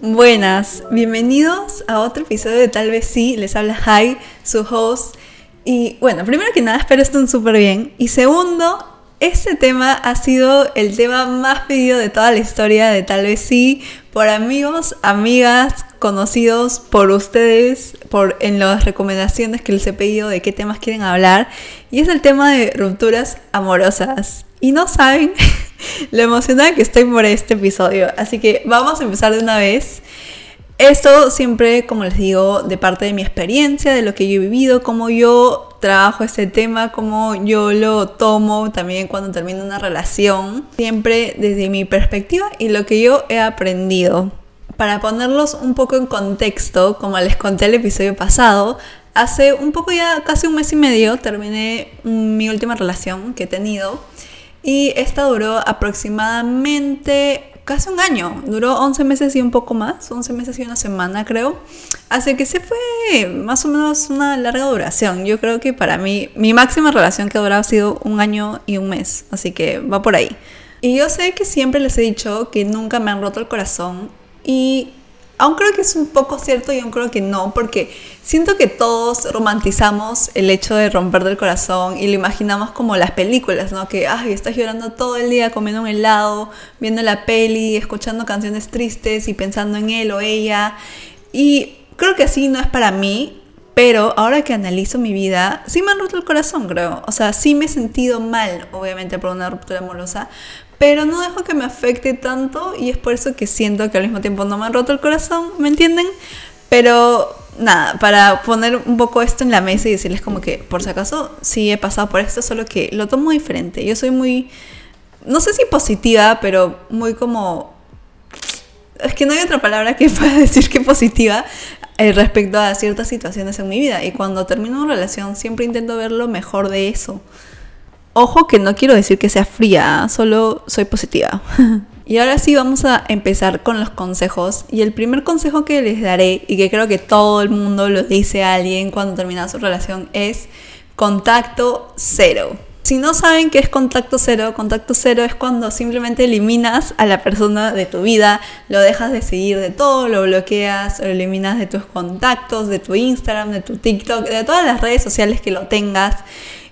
Buenas, bienvenidos a otro episodio de Tal vez sí, les habla Hi, su host. Y bueno, primero que nada, espero estén súper bien. Y segundo, este tema ha sido el tema más pedido de toda la historia de Tal vez sí, por amigos, amigas, conocidos, por ustedes, por en las recomendaciones que les he pedido de qué temas quieren hablar. Y es el tema de rupturas amorosas. Y no saben lo emocionada que estoy por este episodio. Así que vamos a empezar de una vez. Esto siempre, como les digo, de parte de mi experiencia, de lo que yo he vivido, cómo yo trabajo este tema, cómo yo lo tomo también cuando termino una relación, siempre desde mi perspectiva y lo que yo he aprendido. Para ponerlos un poco en contexto, como les conté el episodio pasado, hace un poco ya, casi un mes y medio, terminé mi última relación que he tenido y esta duró aproximadamente casi un año. Duró 11 meses y un poco más, 11 meses y una semana creo. Así que se fue más o menos una larga duración. Yo creo que para mí mi máxima relación que ha durado ha sido un año y un mes. Así que va por ahí. Y yo sé que siempre les he dicho que nunca me han roto el corazón. Y Aún creo que es un poco cierto y aún creo que no, porque siento que todos romantizamos el hecho de romper del corazón y lo imaginamos como las películas, ¿no? Que, ay, estás llorando todo el día comiendo un helado, viendo la peli, escuchando canciones tristes y pensando en él o ella. Y creo que así no es para mí, pero ahora que analizo mi vida, sí me han roto el corazón, creo. O sea, sí me he sentido mal, obviamente, por una ruptura amorosa, pero no dejo que me afecte tanto y es por eso que siento que al mismo tiempo no me han roto el corazón, ¿me entienden? Pero nada, para poner un poco esto en la mesa y decirles como que por si acaso sí he pasado por esto, solo que lo tomo diferente. Yo soy muy, no sé si positiva, pero muy como... Es que no hay otra palabra que pueda decir que positiva eh, respecto a ciertas situaciones en mi vida. Y cuando termino una relación siempre intento ver lo mejor de eso. Ojo que no quiero decir que sea fría, solo soy positiva. y ahora sí vamos a empezar con los consejos. Y el primer consejo que les daré, y que creo que todo el mundo lo dice a alguien cuando termina su relación, es contacto cero. Si no saben qué es contacto cero, contacto cero es cuando simplemente eliminas a la persona de tu vida, lo dejas de seguir de todo, lo bloqueas, lo eliminas de tus contactos, de tu Instagram, de tu TikTok, de todas las redes sociales que lo tengas.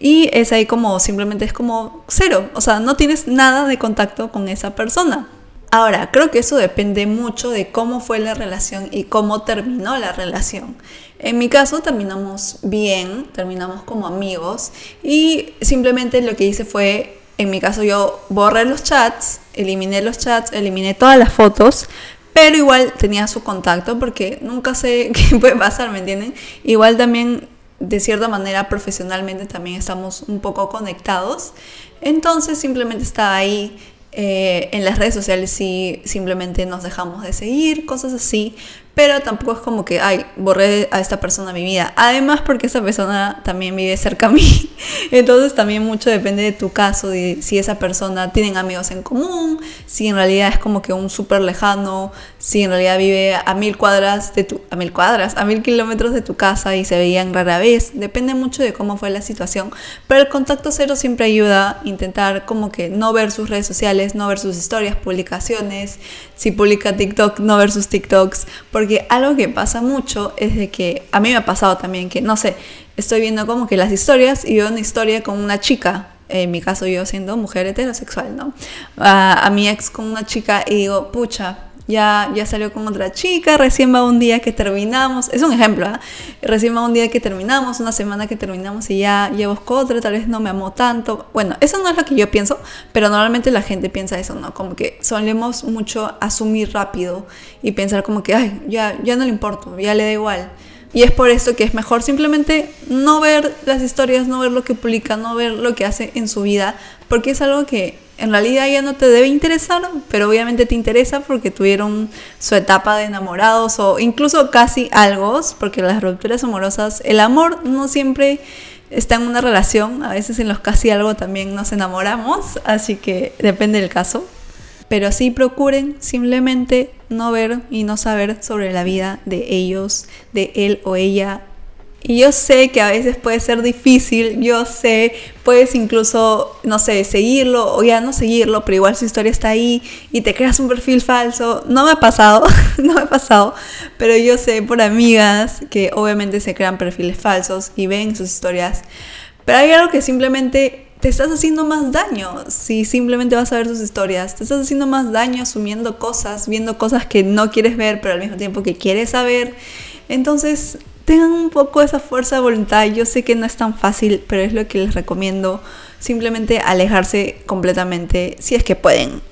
Y es ahí como simplemente es como cero, o sea, no tienes nada de contacto con esa persona. Ahora, creo que eso depende mucho de cómo fue la relación y cómo terminó la relación. En mi caso terminamos bien, terminamos como amigos y simplemente lo que hice fue, en mi caso yo borré los chats, eliminé los chats, eliminé todas las fotos, pero igual tenía su contacto porque nunca sé qué puede pasar, ¿me entienden? Igual también de cierta manera profesionalmente también estamos un poco conectados. Entonces simplemente estaba ahí eh, en las redes sociales sí simplemente nos dejamos de seguir, cosas así, pero tampoco es como que, ay, borré a esta persona mi vida. Además, porque esa persona también vive cerca a mí. Entonces, también mucho depende de tu caso, si esa persona tienen amigos en común, si en realidad es como que un súper lejano, si en realidad vive a mil cuadras de tu, a mil cuadras, a mil kilómetros de tu casa y se veían rara vez. Depende mucho de cómo fue la situación. Pero el contacto cero siempre ayuda a intentar como que no ver sus redes sociales, no ver sus historias, publicaciones, si publica TikTok, no ver sus TikToks porque algo que pasa mucho es de que a mí me ha pasado también que, no sé, estoy viendo como que las historias y veo una historia con una chica, en mi caso yo siendo mujer heterosexual, ¿no? a mi ex con una chica y digo, pucha, ya, ya salió con otra chica, recién va un día que terminamos, es un ejemplo, ¿eh? recién va un día que terminamos, una semana que terminamos y ya, ya buscó otra, tal vez no me amó tanto. Bueno, eso no es lo que yo pienso, pero normalmente la gente piensa eso, ¿no? Como que solemos mucho asumir rápido y pensar como que, ay, ya, ya no le importo, ya le da igual. Y es por eso que es mejor simplemente no ver las historias, no ver lo que publica, no ver lo que hace en su vida, porque es algo que en realidad ya no te debe interesar, pero obviamente te interesa porque tuvieron su etapa de enamorados o incluso casi algo, porque las rupturas amorosas, el amor no siempre está en una relación, a veces en los casi algo también nos enamoramos, así que depende del caso. Pero sí procuren simplemente no ver y no saber sobre la vida de ellos, de él o ella Y yo sé que a veces puede ser difícil, yo sé, puedes incluso, no sé, seguirlo o ya no seguirlo, pero igual su historia está ahí y te creas un perfil falso. No me ha pasado, no me ha pasado, pero yo sé por amigas que obviamente se crean perfiles falsos y ven sus historias. Pero hay algo que simplemente te estás haciendo más daño si simplemente vas a ver sus historias. Te estás haciendo más daño asumiendo cosas, viendo cosas que no quieres ver, pero al mismo tiempo que quieres saber. Entonces, tengan un poco esa fuerza de voluntad. Yo sé que no es tan fácil, pero es lo que les recomiendo. Simplemente alejarse completamente si es que pueden.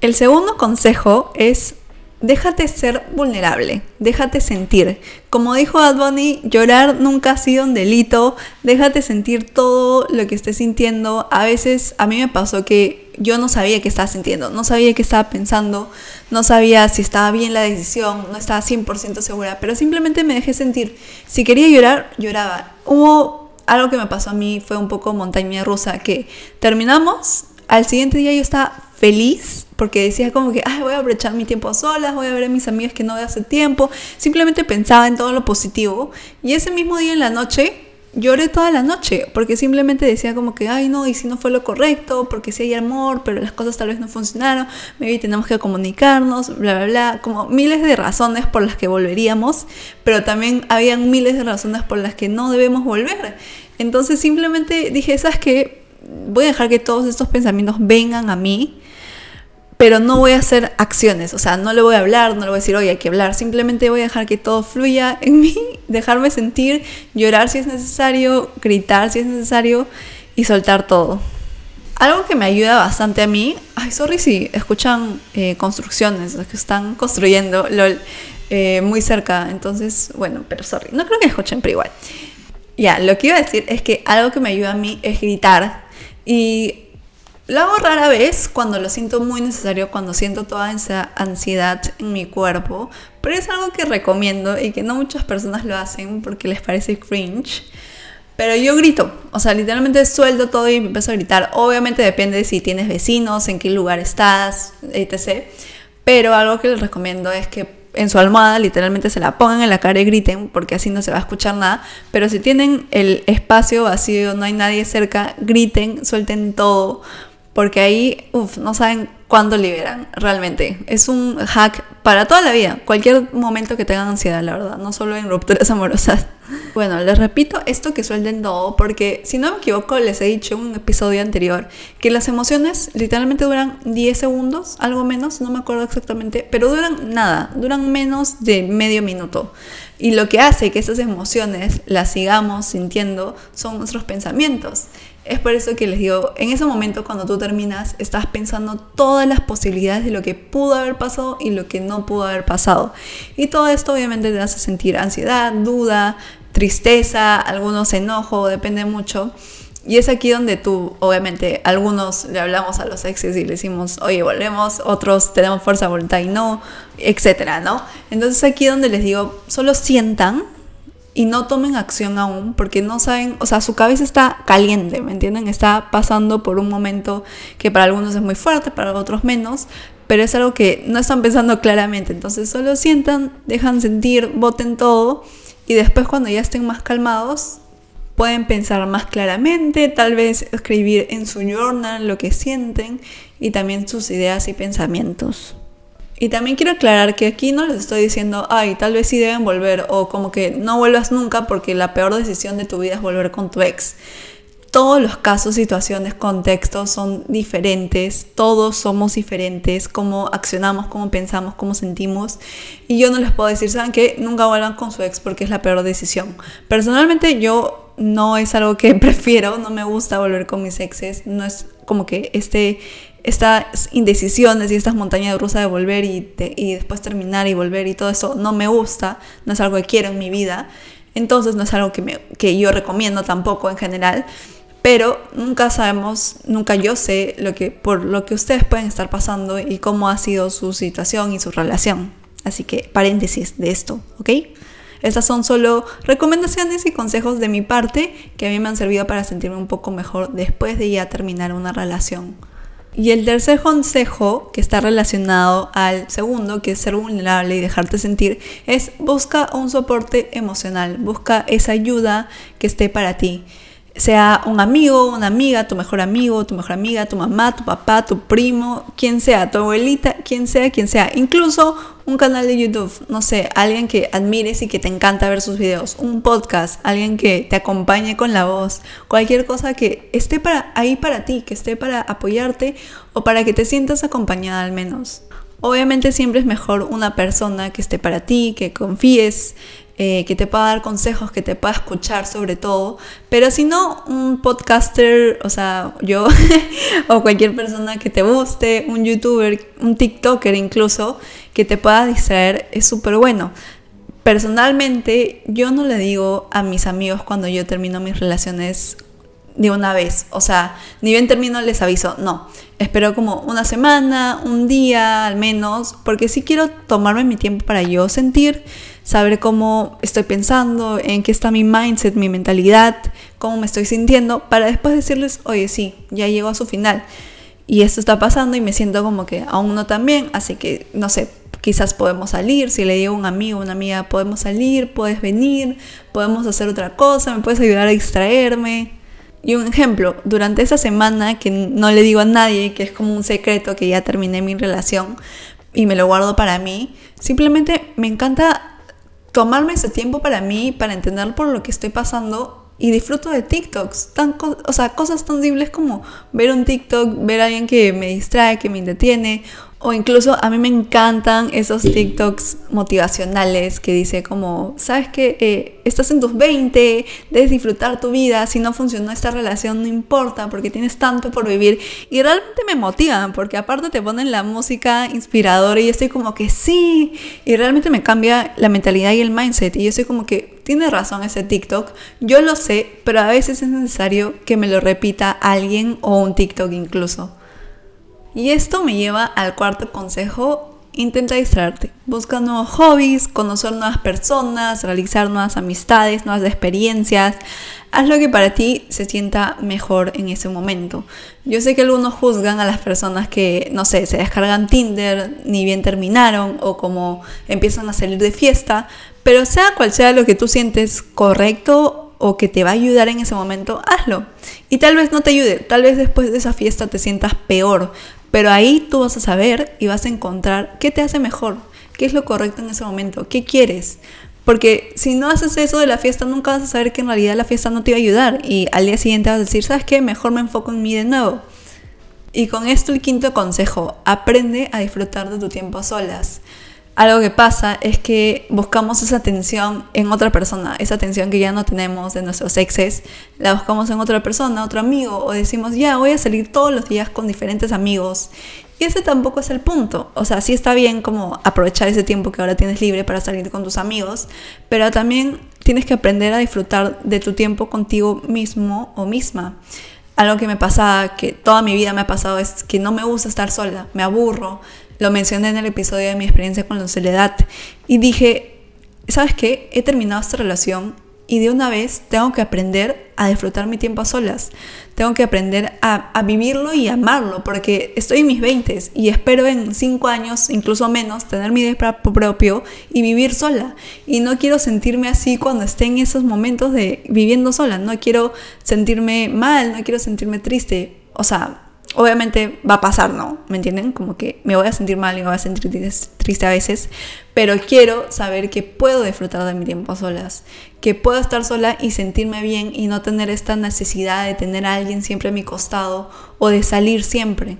El segundo consejo es déjate ser vulnerable, déjate sentir. Como dijo Bad llorar nunca ha sido un delito, déjate sentir todo lo que estés sintiendo. A veces a mí me pasó que yo no sabía qué estaba sintiendo, no sabía qué estaba pensando, no sabía si estaba bien la decisión, no estaba 100% segura, pero simplemente me dejé sentir. Si quería llorar, lloraba. Hubo algo que me pasó a mí, fue un poco montaña rusa, que terminamos, al siguiente día yo estaba feliz porque decía como que, Ay, voy a aprovechar mi tiempo sola, voy a ver a mis amigas que no veo hace tiempo. Simplemente pensaba en todo lo positivo. Y ese mismo día en la noche lloré toda la noche porque simplemente decía como que, ay no, y si no fue lo correcto, porque si hay amor, pero las cosas tal vez no funcionaron, maybe tenemos que comunicarnos, bla, bla, bla, como miles de razones por las que volveríamos, pero también habían miles de razones por las que no debemos volver. Entonces simplemente dije, ¿sabes qué? Voy a dejar que todos estos pensamientos vengan a mí pero no voy a hacer acciones, o sea, no le voy a hablar, no le voy a decir, oye, hay que hablar, simplemente voy a dejar que todo fluya en mí, dejarme sentir, llorar si es necesario, gritar si es necesario y soltar todo. Algo que me ayuda bastante a mí, ay, sorry si escuchan eh, construcciones, los que están construyendo LOL eh, muy cerca, entonces, bueno, pero sorry, no creo que escuchen, pero igual. Ya, lo que iba a decir es que algo que me ayuda a mí es gritar y lo hago rara vez cuando lo siento muy necesario, cuando siento toda esa ansiedad en mi cuerpo, pero es algo que recomiendo y que no muchas personas lo hacen porque les parece cringe. Pero yo grito, o sea, literalmente suelto todo y empiezo a gritar. Obviamente depende de si tienes vecinos, en qué lugar estás, etc. Pero algo que les recomiendo es que en su almohada literalmente se la pongan en la cara y griten, porque así no se va a escuchar nada. Pero si tienen el espacio vacío, no hay nadie cerca, griten, suelten todo, porque ahí, uff, no saben cuándo liberan, realmente. Es un hack para toda la vida, cualquier momento que tengan ansiedad, la verdad, no solo en rupturas amorosas. Bueno, les repito esto que suelten todo, porque si no me equivoco, les he dicho en un episodio anterior que las emociones literalmente duran 10 segundos, algo menos, no me acuerdo exactamente, pero duran nada, duran menos de medio minuto. Y lo que hace que esas emociones las sigamos sintiendo son nuestros pensamientos. Es por eso que les digo, en ese momento cuando tú terminas, estás pensando todas las posibilidades de lo que pudo haber pasado y lo que no pudo haber pasado. Y todo esto obviamente te hace sentir ansiedad, duda, tristeza, algunos enojo, depende mucho. Y es aquí donde tú, obviamente, algunos le hablamos a los exes y le decimos, oye, volvemos, otros tenemos fuerza voluntad y no, etcétera, ¿no? Entonces aquí donde les digo, solo sientan y no tomen acción aún porque no saben, o sea, su cabeza está caliente, ¿me entienden? Está pasando por un momento que para algunos es muy fuerte, para otros menos, pero es algo que no están pensando claramente. Entonces solo sientan, dejan sentir, voten todo y después cuando ya estén más calmados pueden pensar más claramente, tal vez escribir en su journal lo que sienten y también sus ideas y pensamientos. Y también quiero aclarar que aquí no les estoy diciendo, ay, tal vez sí deben volver o como que no vuelvas nunca porque la peor decisión de tu vida es volver con tu ex. Todos los casos, situaciones, contextos son diferentes, todos somos diferentes, cómo accionamos, cómo pensamos, cómo sentimos. Y yo no les puedo decir, ¿saben qué? Nunca vuelvan con su ex porque es la peor decisión. Personalmente yo no es algo que prefiero, no me gusta volver con mis exes, no es como que este estas indecisiones y estas montañas rusas de volver y, y, después terminar y volver y todo eso no me gusta, no es algo que quiero en mi vida, entonces no es algo que, me, que yo recomiendo tampoco en general, pero nunca sabemos, nunca yo sé lo que, por lo que ustedes pueden estar pasando y cómo ha sido su situación y su relación. Así que paréntesis de esto, ¿ok? Estas son solo recomendaciones y consejos de mi parte que a mí me han servido para sentirme un poco mejor después de ya terminar una relación. Y el tercer consejo, que está relacionado al segundo, que es ser vulnerable y dejarte sentir, es busca un soporte emocional, busca esa ayuda que esté para ti sea un amigo, una amiga, tu mejor amigo, tu mejor amiga, tu mamá, tu papá, tu primo, quien sea, tu abuelita, quien sea, quien sea. Incluso un canal de YouTube, no sé, alguien que admires y que te encanta ver sus videos, un podcast, alguien que te acompañe con la voz, cualquier cosa que esté para, ahí para ti, que esté para apoyarte o para que te sientas acompañada al menos. Obviamente siempre es mejor una persona que esté para ti, que confíes, eh, que te pueda dar consejos, que te pueda escuchar sobre todo. Pero si no, un podcaster, o sea, yo o cualquier persona que te guste, un youtuber, un TikToker incluso, que te pueda distraer, es súper bueno. Personalmente, yo no le digo a mis amigos cuando yo termino mis relaciones de una vez. O sea, ni bien termino les aviso, no. Espero como una semana, un día al menos, porque sí quiero tomarme mi tiempo para yo sentir, saber cómo estoy pensando, en qué está mi mindset, mi mentalidad, cómo me estoy sintiendo, para después decirles, oye, sí, ya llego a su final. Y esto está pasando y me siento como que aún no tan bien, así que no sé, quizás podemos salir, si le digo a un amigo, una amiga, podemos salir, puedes venir, podemos hacer otra cosa, me puedes ayudar a distraerme, y un ejemplo, durante esa semana que no le digo a nadie, que es como un secreto que ya terminé mi relación y me lo guardo para mí, simplemente me encanta tomarme ese tiempo para mí, para entender por lo que estoy pasando y disfruto de TikToks, tan, o sea, cosas tan simples como ver un TikTok, ver a alguien que me distrae, que me entretiene, o incluso a mí me encantan esos TikToks motivacionales que dice como, sabes que eh, estás en tus 20, debes disfrutar tu vida, si no funcionó esta relación no importa porque tienes tanto por vivir. Y realmente me motivan porque aparte te ponen la música inspiradora y yo estoy como que sí, y realmente me cambia la mentalidad y el mindset. Y yo estoy como que tiene razón ese TikTok, yo lo sé, pero a veces es necesario que me lo repita alguien o un TikTok incluso. Y esto me lleva al cuarto consejo, intenta distraerte. Busca nuevos hobbies, conocer nuevas personas, realizar nuevas amistades, nuevas experiencias. Haz lo que para ti se sienta mejor en ese momento. Yo sé que algunos juzgan a las personas que, no sé, se descargan Tinder, ni bien terminaron o como empiezan a salir de fiesta, pero sea cual sea lo que tú sientes correcto o que te va a ayudar en ese momento, hazlo. Y tal vez no te ayude, tal vez después de esa fiesta te sientas peor, pero ahí tú vas a saber y vas a encontrar qué te hace mejor, qué es lo correcto en ese momento, qué quieres. Porque si no haces eso de la fiesta, nunca vas a saber que en realidad la fiesta no te iba a ayudar. Y al día siguiente vas a decir, ¿sabes qué? Mejor me enfoco en mí de nuevo. Y con esto el quinto consejo, aprende a disfrutar de tu tiempo a solas algo que pasa es que buscamos esa atención en otra persona, esa atención que ya no tenemos de nuestros exes, la buscamos en otra persona, otro amigo, o decimos, ya voy a salir todos los días con diferentes amigos. Y ese tampoco es el punto. O sea, sí está bien como aprovechar ese tiempo que ahora tienes libre para salir con tus amigos, pero también tienes que aprender a disfrutar de tu tiempo contigo mismo o misma. Algo que me pasa, que toda mi vida me ha pasado, es que no me gusta estar sola, me aburro, lo mencioné en el episodio de mi experiencia con la soledad y dije, ¿sabes qué? He terminado esta relación y de una vez tengo que aprender a disfrutar mi tiempo a solas. Tengo que aprender a, vivirlo y amarlo, porque estoy en mis 20 y espero en 5 años, incluso menos, tener mi vida propio y vivir sola. Y no quiero sentirme así cuando esté en esos momentos de viviendo sola. No quiero sentirme mal, no quiero sentirme triste. O sea, obviamente va a pasar, ¿no? ¿Me entienden? Como que me voy a sentir mal y me voy a sentir triste a veces, pero quiero saber que puedo disfrutar de mi tiempo a solas, que puedo estar sola y sentirme bien y no tener esta necesidad de tener a alguien siempre a mi costado o de salir siempre.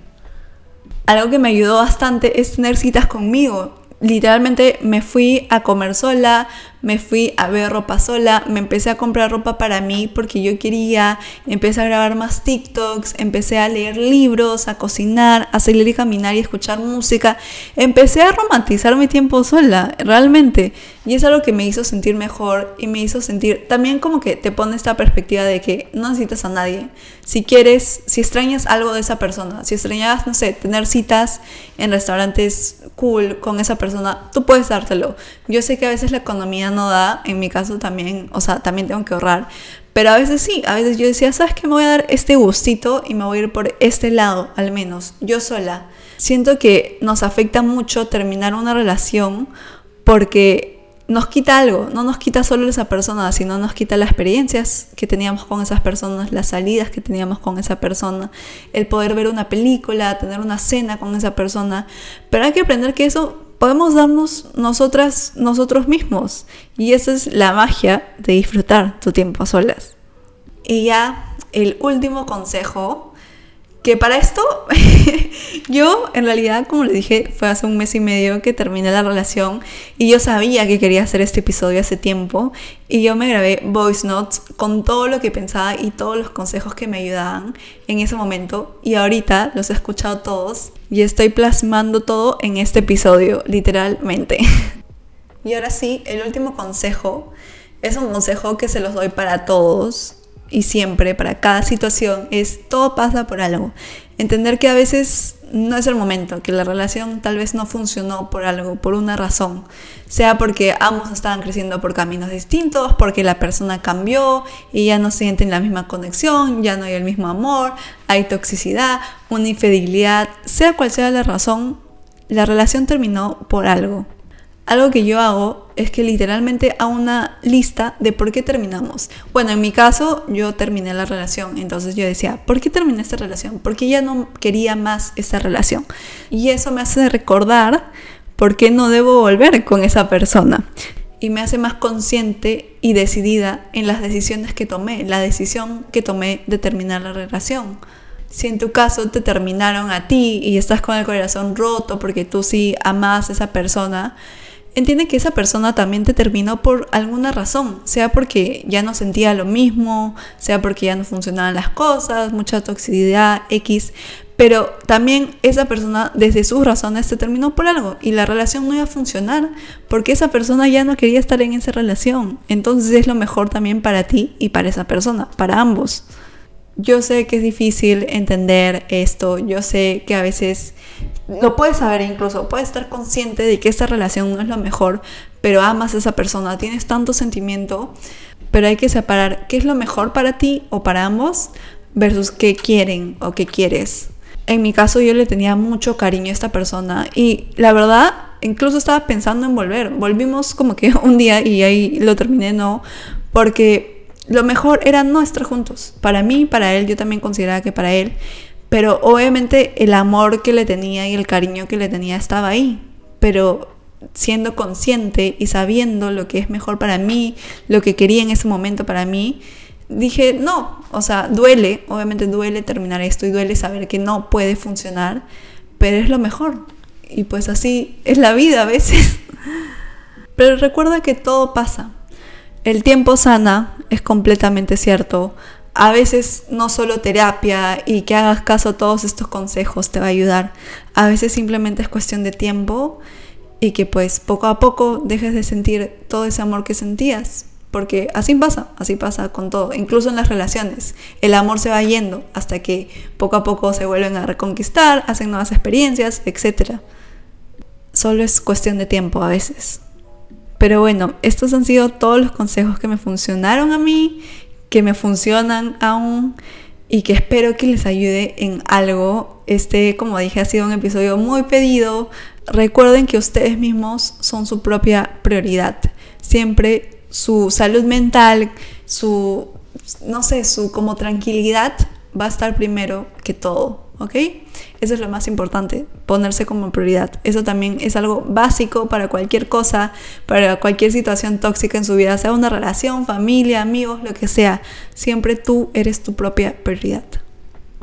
Algo que me ayudó bastante es tener citas conmigo, literalmente me fui a comer sola, me fui a ver ropa sola, me empecé a comprar ropa para mí porque yo quería, empecé a grabar más TikToks, empecé a leer libros, a cocinar, a salir y caminar y escuchar música, empecé a romantizar mi tiempo sola, realmente. Y es algo que me hizo sentir mejor y me hizo sentir también como que te pone esta perspectiva de que no necesitas a nadie. Si quieres, si extrañas algo de esa persona, si extrañas, no sé, tener citas en restaurantes cool con esa persona, tú puedes dártelo. Yo sé que a veces la economía no da, en mi caso también, o sea, también tengo que ahorrar, Pero a veces sí, a veces yo decía, ¿sabes qué? Me voy a dar este gustito y me voy a ir por este lado, al menos, yo sola. Siento que nos afecta mucho terminar una relación porque nos quita algo, no nos quita solo esa persona, sino nos quita las experiencias que teníamos con esas personas, las salidas que teníamos con esa persona, el poder ver una película, tener una cena con esa persona. Pero hay que aprender que eso podemos darnos nosotras, nosotros mismos. Y esa es la magia de disfrutar tu tiempo a solas. Y ya el último consejo que para esto, yo en realidad, como le dije, fue hace un mes y medio que terminé la relación y yo sabía que quería hacer este episodio hace tiempo y yo me grabé voice notes con todo lo que pensaba y todos los consejos que me ayudaban en ese momento y ahorita los he escuchado todos y estoy plasmando todo en este episodio, literalmente. y ahora sí, el último consejo es un consejo que se los doy para todos y siempre para cada situación es todo pasa por algo. Entender que a veces no es el momento, que la relación tal vez no funcionó por algo, por una razón, sea porque ambos estaban creciendo por caminos distintos, porque la persona cambió y ya no sienten la misma conexión, ya no hay el mismo amor, hay toxicidad, una infidelidad, sea cual sea la razón, la relación terminó por algo. Algo que yo hago es que literalmente hago una lista de por qué terminamos. Bueno, en mi caso yo terminé la relación, entonces yo decía, ¿por qué terminé esta relación? Porque ya no quería más esta relación. Y eso me hace recordar por qué no debo volver con esa persona. Y me hace más consciente y decidida en las decisiones que tomé, la decisión que tomé de terminar la relación. Si en tu caso te terminaron a ti y estás con el corazón roto porque tú sí amas a esa persona, entiende que esa persona también te terminó por alguna razón, sea porque ya no sentía lo mismo, sea porque ya no funcionaban las cosas, mucha toxicidad, X, pero también esa persona desde sus razones te terminó por algo y la relación no iba a funcionar porque esa persona ya no quería estar en esa relación. Entonces es lo mejor también para ti y para esa persona, para ambos. Yo sé que es difícil entender esto, yo sé que a veces lo puedes saber incluso, puedes estar consciente de que esta relación no es lo mejor, pero amas a esa persona, tienes tanto sentimiento, pero hay que separar qué es lo mejor para ti o para ambos versus qué quieren o qué quieres. En mi caso yo le tenía mucho cariño a esta persona y la verdad incluso estaba pensando en volver. Volvimos como que un día y ahí lo terminé, no, porque lo mejor era no estar juntos. Para mí, para él, yo también consideraba que para él pero obviamente el amor que le tenía y el cariño que le tenía estaba ahí. Pero siendo consciente y sabiendo lo que es mejor para mí, lo que quería en ese momento para mí, dije, no, o sea, duele, obviamente duele terminar esto y duele saber que no puede funcionar, pero es lo mejor. Y pues así es la vida a veces. Pero recuerda que todo pasa. El tiempo sana, es completamente cierto a veces no solo terapia y que hagas caso a todos estos consejos te va a ayudar. A veces simplemente es cuestión de tiempo y que pues poco a poco dejes de sentir todo ese amor que sentías. Porque así pasa, así pasa con todo, incluso en las relaciones. El amor se va yendo hasta que poco a poco se vuelven a reconquistar, hacen nuevas experiencias, etc. Solo es cuestión de tiempo a veces. Pero bueno, estos han sido todos los consejos que me funcionaron a mí que me funcionan aún y que espero que les ayude en algo. Este, como dije, ha sido un episodio muy pedido. Recuerden que ustedes mismos son su propia prioridad. Siempre su salud mental, su, no sé, su como tranquilidad va a estar primero que todo. ¿Ok? Eso es lo más importante, ponerse como prioridad. Eso también es algo básico para cualquier cosa, para cualquier situación tóxica en su vida, sea una relación, familia, amigos, lo que sea. Siempre tú eres tu propia prioridad.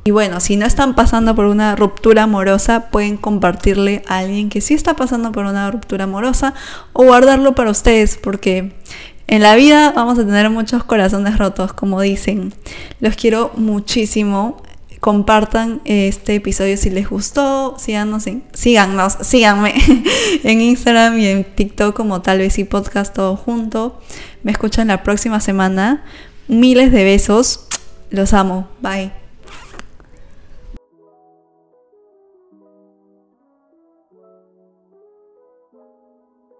Y bueno, si no están pasando por una ruptura amorosa, pueden compartirle a alguien que sí está pasando por una ruptura amorosa o guardarlo para ustedes, porque en la vida vamos a tener muchos corazones rotos, como dicen. Los quiero muchísimo compartan este episodio si les gustó, síganos, síganos, síganme en Instagram y en TikTok como tal vez y podcast todo junto. Me escuchan la próxima semana. Miles de besos. Los amo. Bye.